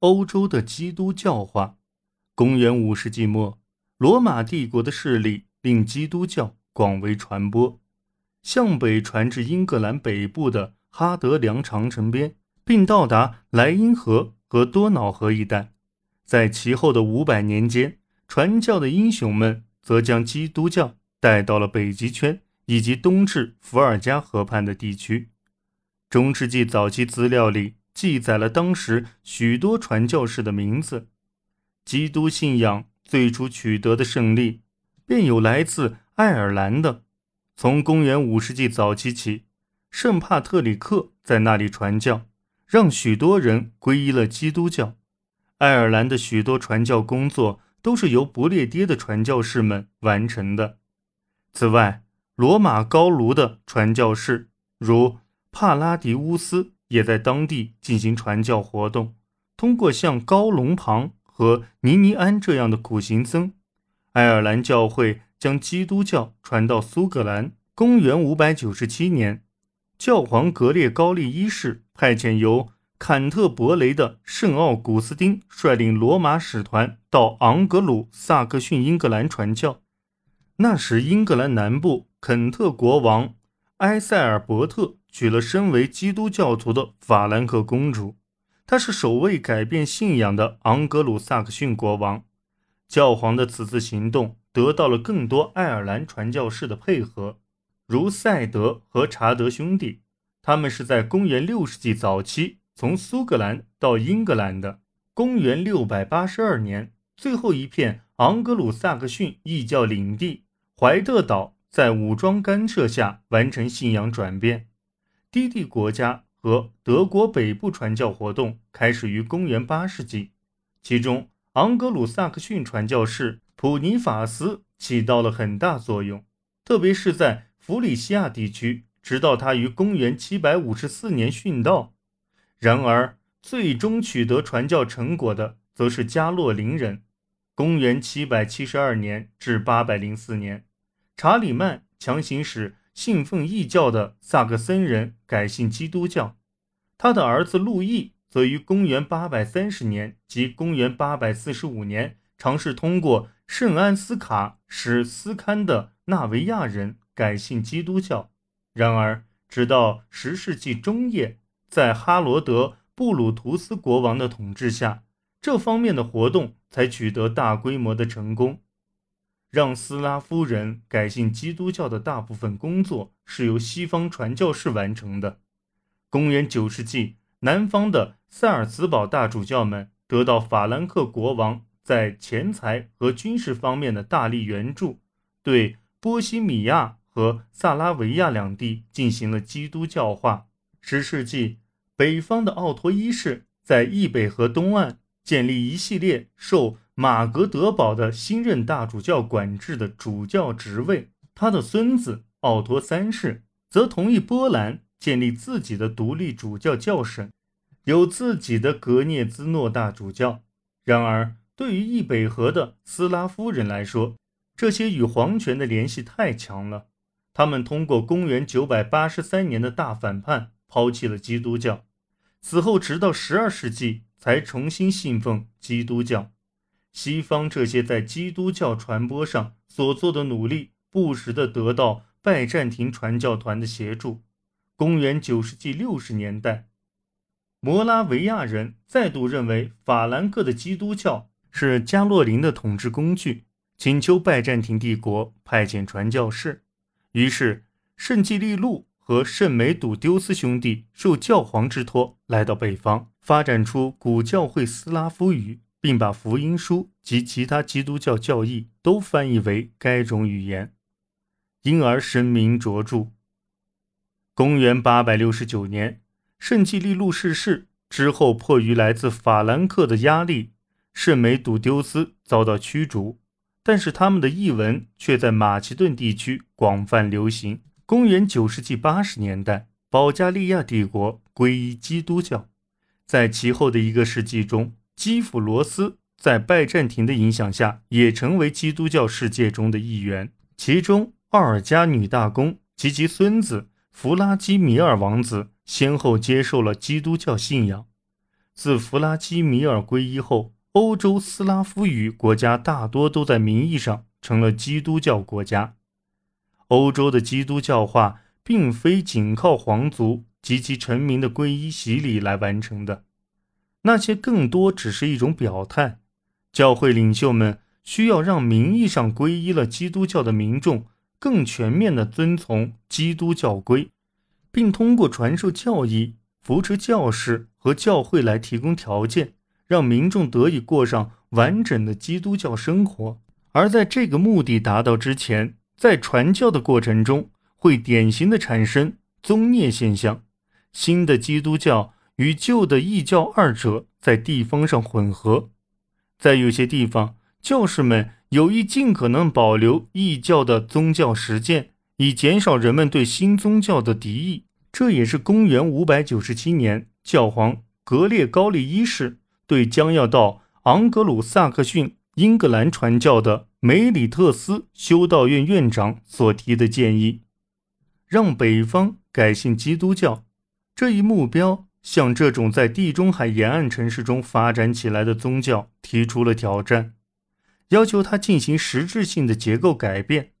欧洲的基督教化。公元五世纪末，罗马帝国的势力令基督教广为传播，向北传至英格兰北部的哈德良长城边，并到达莱茵河和多瑙河一带。在其后的五百年间，传教的英雄们则将基督教带到了北极圈以及东至伏尔加河畔的地区。中世纪早期资料里记载了当时许多传教士的名字。基督信仰最初取得的胜利，便有来自爱尔兰的。从公元五世纪早期起，圣帕特里克在那里传教，让许多人皈依了基督教。爱尔兰的许多传教工作都是由不列颠的传教士们完成的。此外，罗马高卢的传教士如。帕拉迪乌斯也在当地进行传教活动，通过像高隆庞和尼尼安这样的苦行僧，爱尔兰教会将基督教传到苏格兰。公元五百九十七年，教皇格列高利一世派遣由坎特伯雷的圣奥古斯丁率领罗马使团到昂格鲁萨克逊英格兰传教。那时，英格兰南部肯特国王埃塞尔伯特。娶了身为基督教徒的法兰克公主，她是首位改变信仰的昂格鲁萨克逊国王。教皇的此次行动得到了更多爱尔兰传教士的配合，如赛德和查德兄弟，他们是在公元六世纪早期从苏格兰到英格兰的。公元六百八十二年，最后一片昂格鲁萨克逊异教领地怀特岛在武装干涉下完成信仰转变。低地国家和德国北部传教活动开始于公元八世纪，其中昂格鲁萨克逊传教士普尼法斯起到了很大作用，特别是在弗里西亚地区，直到他于公元七百五十四年殉道。然而，最终取得传教成果的则是加洛林人。公元七百七十二年至八百零四年，查理曼强行使。信奉异教的萨克森人改信基督教，他的儿子路易则于公元830年及公元845年尝试通过圣安斯卡使斯堪的纳维亚人改信基督教。然而，直到十世纪中叶，在哈罗德布鲁图斯国王的统治下，这方面的活动才取得大规模的成功。让斯拉夫人改信基督教的大部分工作是由西方传教士完成的。公元九世纪，南方的塞尔茨堡大主教们得到法兰克国王在钱财和军事方面的大力援助，对波西米亚和萨拉维亚两地进行了基督教化。十世纪，北方的奥托一世在易北河东岸建立一系列受。马格德堡的新任大主教管制的主教职位，他的孙子奥托三世则同意波兰建立自己的独立主教教省，有自己的格涅兹诺大主教。然而，对于易北河的斯拉夫人来说，这些与皇权的联系太强了。他们通过公元983年的大反叛，抛弃了基督教，此后直到12世纪才重新信奉基督教。西方这些在基督教传播上所做的努力，不时地得到拜占庭传教团的协助。公元九世纪六十年代，摩拉维亚人再度认为法兰克的基督教是加洛林的统治工具，请求拜占庭帝国派遣传教士。于是，圣基利路和圣梅笃丢斯兄弟受教皇之托来到北方，发展出古教会斯拉夫语。并把福音书及其他基督教教义都翻译为该种语言，因而声名卓著。公元八百六十九年，圣基利路逝世之后，迫于来自法兰克的压力，圣梅笃丢斯遭到驱逐，但是他们的译文却在马其顿地区广泛流行。公元九世纪八十年代，保加利亚帝国皈依基督教，在其后的一个世纪中。基辅罗斯在拜占庭的影响下，也成为基督教世界中的一员。其中，奥尔加女大公及其孙子弗拉基米尔王子先后接受了基督教信仰。自弗拉基米尔皈依后，欧洲斯拉夫语国家大多都在名义上成了基督教国家。欧洲的基督教化并非仅靠皇族及其臣民的皈依洗礼来完成的，那些更多只是一种表态。教会领袖们需要让名义上皈依了基督教的民众更全面地遵从基督教规，并通过传授教义、扶持教士和教会来提供条件，让民众得以过上完整的基督教生活。而在这个目的达到之前，在传教的过程中，会典型的产生宗孽现象，新的基督教与旧的异教二者在地方上混合。在有些地方，教士们有意尽可能保留异教的宗教实践，以减少人们对新宗教的敌意。这也是公元五百九十七年，教皇格列高利一世对将要到昂格鲁萨克逊英格兰传教的。梅里特斯修道院院长所提的建议，让北方改信基督教这一目标，向这种在地中海沿岸城市中发展起来的宗教提出了挑战，要求他进行实质性的结构改变。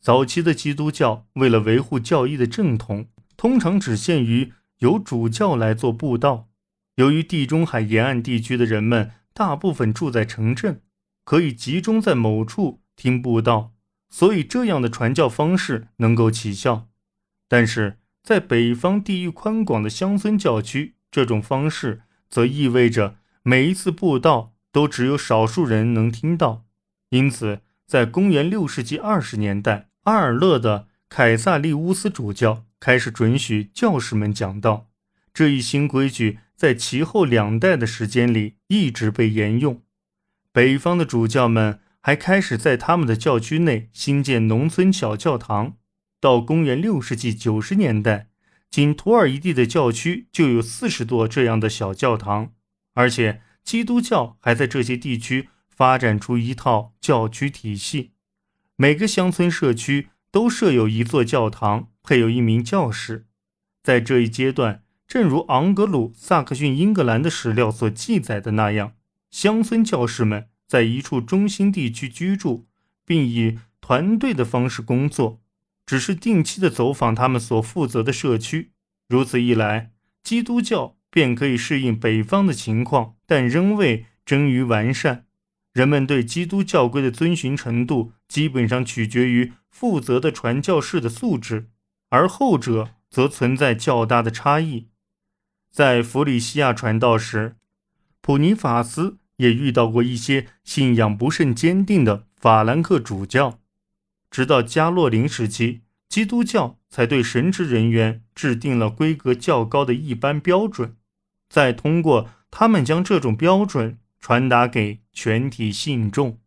早期的基督教为了维护教义的正统，通常只限于由主教来做布道。由于地中海沿岸地区的人们大部分住在城镇。可以集中在某处听布道，所以这样的传教方式能够起效。但是在北方地域宽广的乡村教区，这种方式则意味着每一次布道都只有少数人能听到。因此，在公元六世纪二十年代，阿尔勒的凯撒利乌斯主教开始准许教士们讲道。这一新规矩在其后两代的时间里一直被沿用。北方的主教们还开始在他们的教区内新建农村小教堂。到公元六世纪九十年代，仅图尔一地的教区就有四十多这样的小教堂，而且基督教还在这些地区发展出一套教区体系。每个乡村社区都设有一座教堂，配有一名教士。在这一阶段，正如昂格鲁萨克逊英格兰的史料所记载的那样。乡村教士们在一处中心地区居住，并以团队的方式工作，只是定期的走访他们所负责的社区。如此一来，基督教便可以适应北方的情况，但仍未臻于完善。人们对基督教规的遵循程度基本上取决于负责的传教士的素质，而后者则存在较大的差异。在弗里西亚传道时，普尼法斯。也遇到过一些信仰不甚坚定的法兰克主教，直到加洛林时期，基督教才对神职人员制定了规格较高的一般标准，再通过他们将这种标准传达给全体信众。